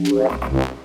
Wow.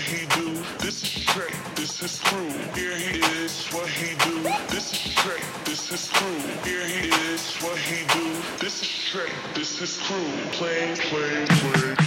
He do. This is Trey, this is true. Here he is, what he do. This is Trey, this is true. Here he is, what he do. This is Trey, this is true. Play, play, play.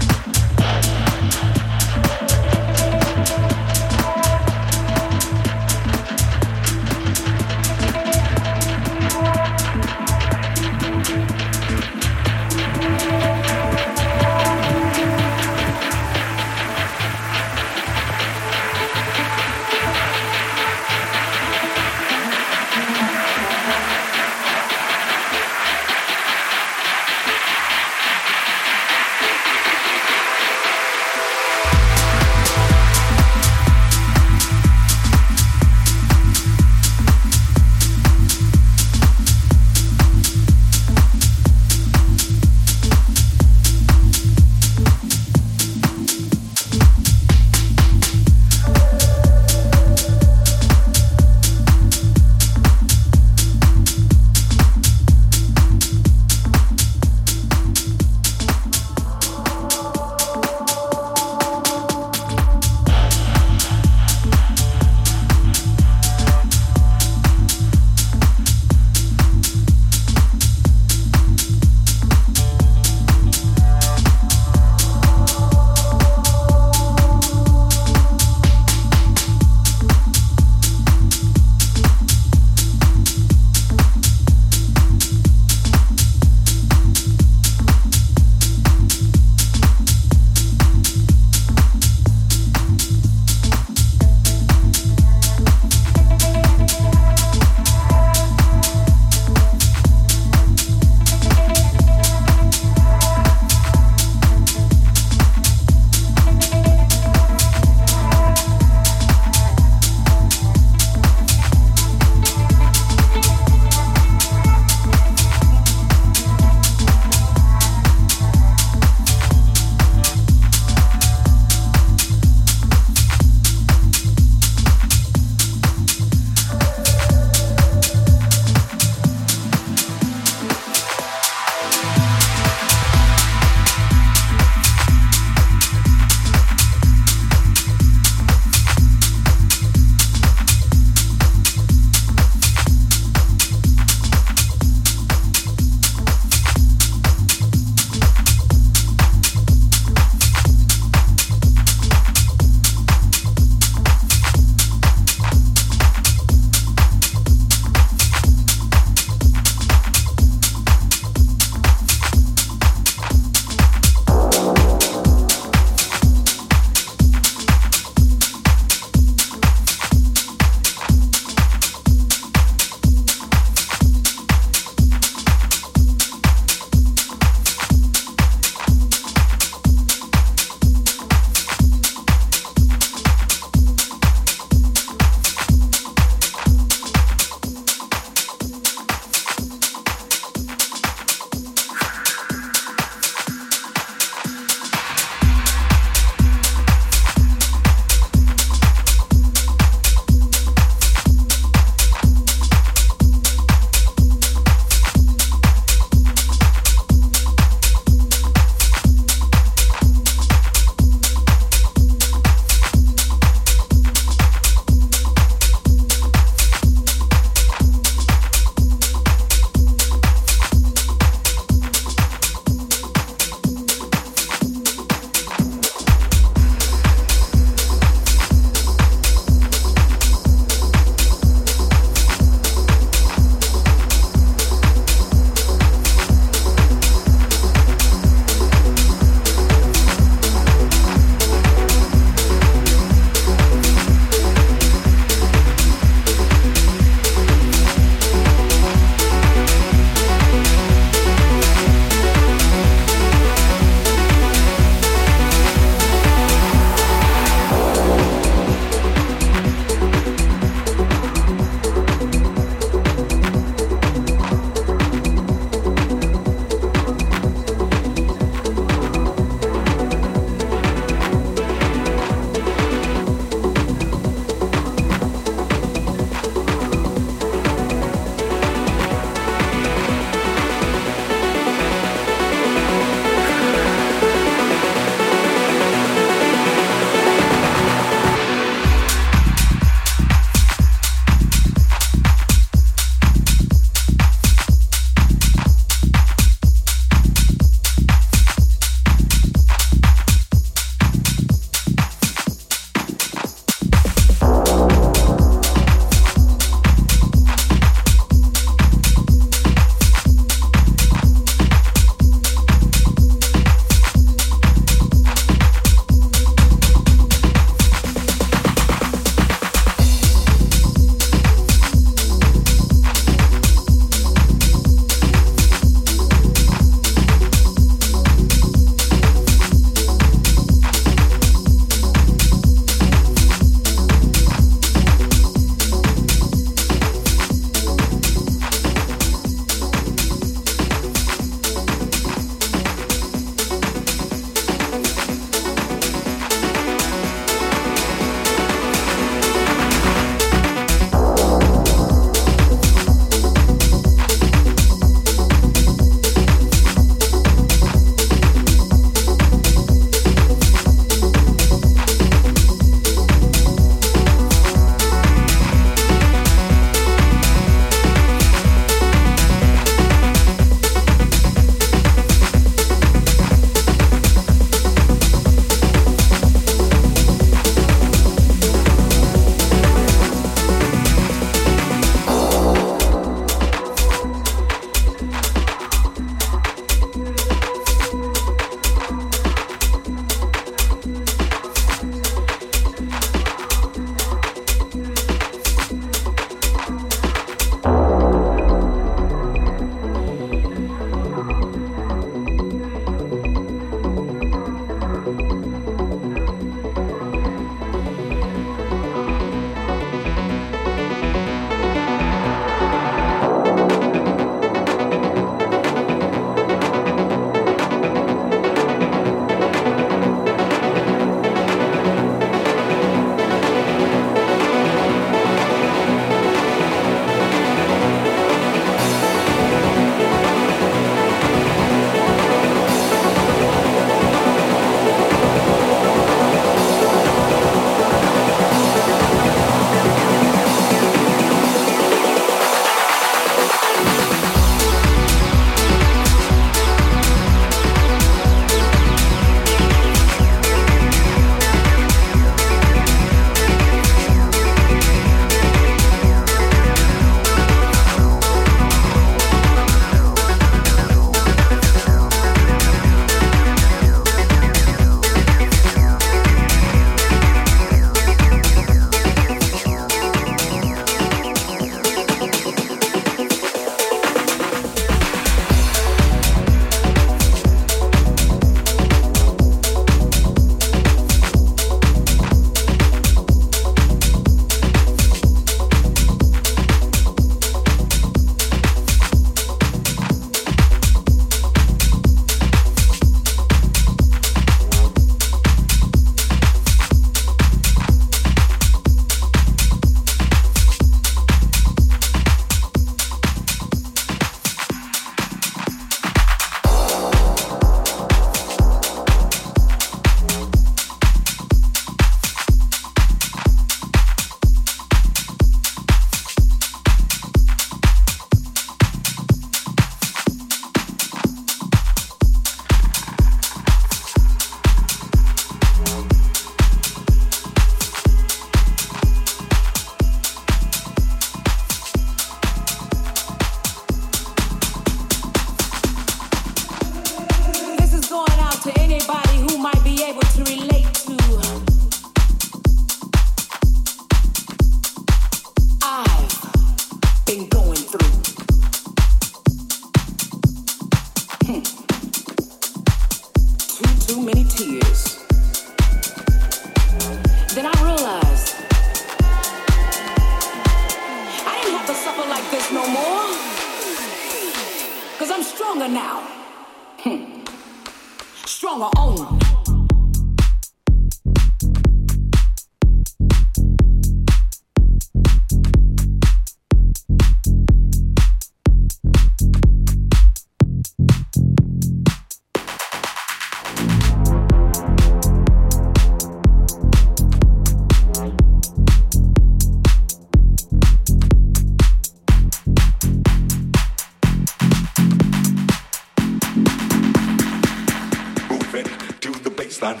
It's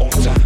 one on time.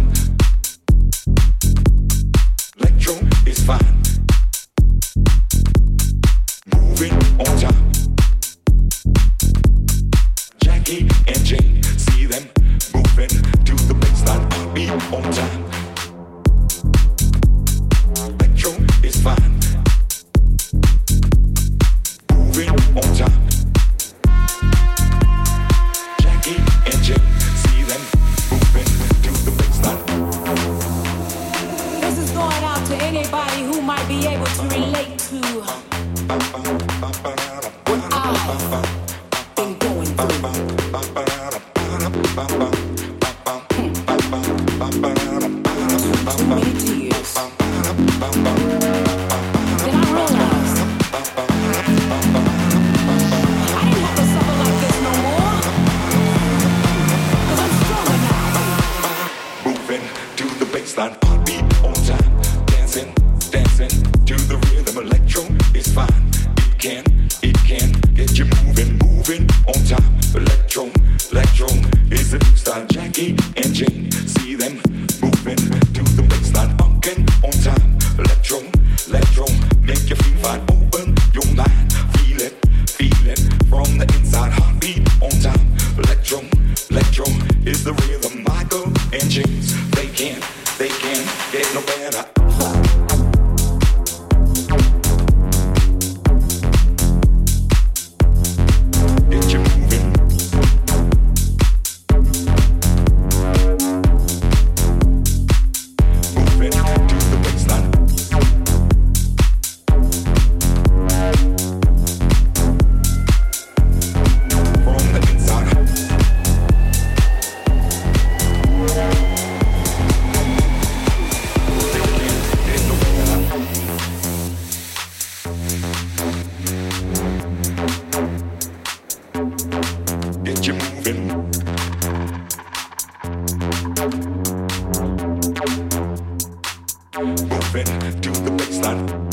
You're to do the baseline.